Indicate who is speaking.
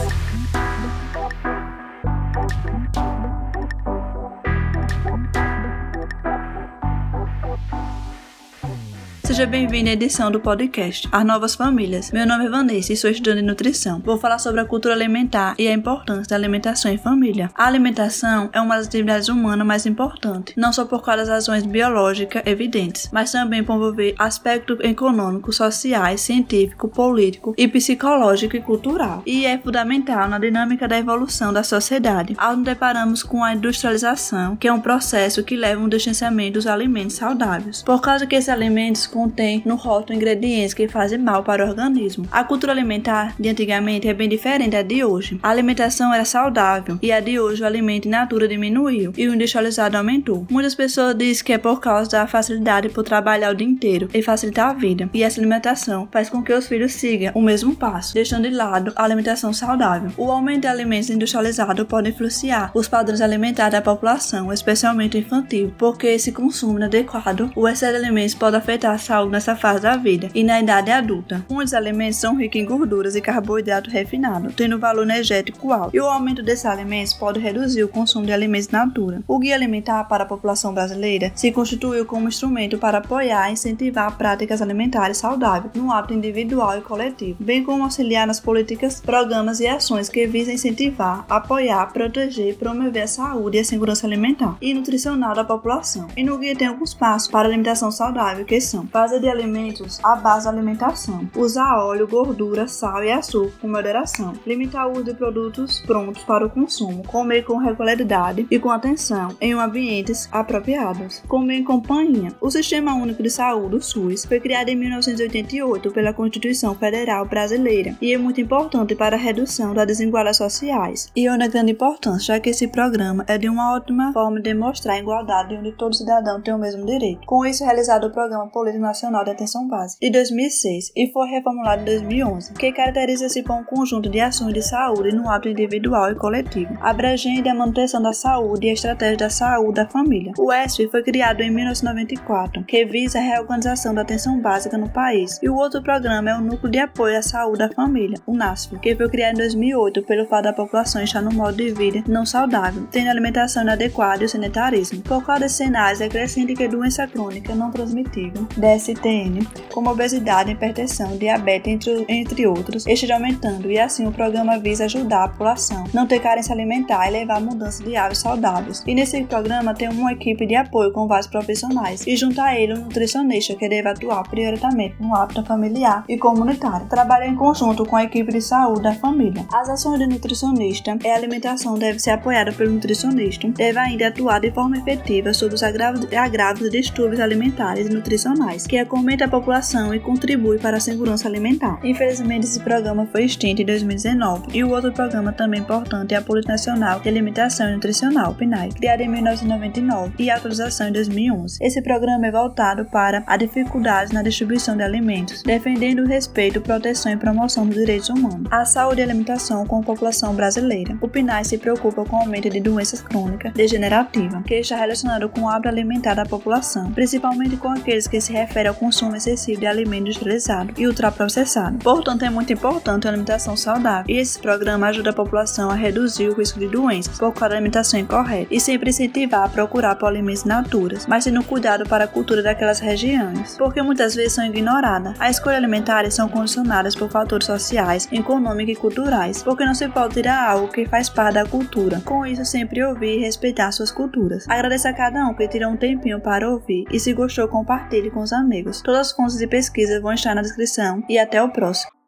Speaker 1: Thank you. Seja bem-vindo à edição do podcast As Novas Famílias. Meu nome é Vanessa e sou estudante de nutrição. Vou falar sobre a cultura alimentar e a importância da alimentação em família. A alimentação é uma das atividades humanas mais importantes, não só por causa das razões biológicas evidentes, mas também por envolver aspectos econômicos, sociais, científico, político e psicológico e cultural. E é fundamental na dinâmica da evolução da sociedade. Ao nos deparamos com a industrialização, que é um processo que leva a um distanciamento dos alimentos saudáveis. Por causa que esses alimentos contém no rótulo ingredientes que fazem mal para o organismo. A cultura alimentar de antigamente é bem diferente da de hoje. A alimentação era saudável e a de hoje o alimento in natura diminuiu e o industrializado aumentou. Muitas pessoas dizem que é por causa da facilidade por trabalhar o dia inteiro e facilitar a vida. E essa alimentação faz com que os filhos sigam o mesmo passo, deixando de lado a alimentação saudável. O aumento de alimentos industrializados pode influenciar os padrões alimentares da população, especialmente infantil, porque esse consumo inadequado, o excesso de alimentos pode afetar a saúde nessa fase da vida e na idade adulta. Muitos alimentos são ricos em gorduras e carboidrato refinado, tendo valor energético alto, e o aumento desses alimentos pode reduzir o consumo de alimentos natura. O Guia Alimentar para a População Brasileira se constituiu como instrumento para apoiar e incentivar práticas alimentares saudáveis no hábito individual e coletivo, bem como auxiliar nas políticas, programas e ações que visam incentivar, apoiar, proteger e promover a saúde e a segurança alimentar e nutricional da população. E no guia tem alguns passos para a alimentação saudável, que são Base de alimentos à base da alimentação. Usar óleo, gordura, sal e açúcar com moderação. Limitar o uso de produtos prontos para o consumo. Comer com regularidade e com atenção em ambientes apropriados. Comer em companhia. O Sistema Único de Saúde, o SUS, foi criado em 1988 pela Constituição Federal Brasileira e é muito importante para a redução das desigualdades sociais. E é uma grande importância, já que esse programa é de uma ótima forma de demonstrar a igualdade onde todo cidadão tem o mesmo direito. Com isso, realizado o Programa Político Nacional de Atenção Básica de 2006 e foi reformulado em 2011, que caracteriza-se por um conjunto de ações de saúde no âmbito individual e coletivo, abrangendo a manutenção da saúde e a estratégia da saúde da família. O ESF foi criado em 1994, que visa a reorganização da atenção básica no país, e o outro programa é o Núcleo de Apoio à Saúde da Família, o NASF, que foi criado em 2008 pelo fato da população estar no modo de vida não saudável, tendo alimentação inadequada e o sanitarismo. Por causa desses cenários, é crescente que doença crônica não transmitível, DSTN, como obesidade, hipertensão, diabetes, entre, entre outros, esteja aumentando e assim o programa visa ajudar a população não ter carência alimentar e levar a mudança de hábitos saudáveis. E nesse programa tem uma equipe de apoio com vários profissionais e junto a ele um nutricionista que deve atuar prioritariamente no hábito familiar e comunitário. Trabalha em conjunto com a equipe de saúde da família. As ações do nutricionista é a alimentação deve ser apoiada pelo nutricionista, deve ainda atuar de forma efetiva sobre os agravos, agravos e distúrbios alimentares e nutricionais que acomete a população e contribui para a segurança alimentar. Infelizmente, esse programa foi extinto em 2019 e o outro programa também importante é a Política Nacional de Alimentação e Nutricional, PNAE, criado em 1999 e atualização em 2011. Esse programa é voltado para a dificuldades na distribuição de alimentos, defendendo o respeito, proteção e promoção dos direitos humanos, a saúde e alimentação com a população brasileira. O PNAE se preocupa com o aumento de doenças crônicas degenerativas, que está relacionado com o hábito alimentar da população, principalmente com aqueles que se referem refere ao consumo excessivo de alimentos industrializados e ultraprocessados. Portanto, é muito importante a alimentação saudável, e esse programa ajuda a população a reduzir o risco de doenças por causa da alimentação incorreta e sempre incentivar a procurar por alimentos naturais, mas tendo cuidado para a cultura daquelas regiões, porque muitas vezes são ignoradas. As escolhas alimentares são condicionadas por fatores sociais, econômicos e culturais, porque não se pode tirar algo que faz parte da cultura. Com isso, sempre ouvir e respeitar suas culturas. Agradeço a cada um que tirou um tempinho para ouvir e se gostou, compartilhe com os amigos amigos. Todas as fontes de pesquisa vão estar na descrição e até o próximo.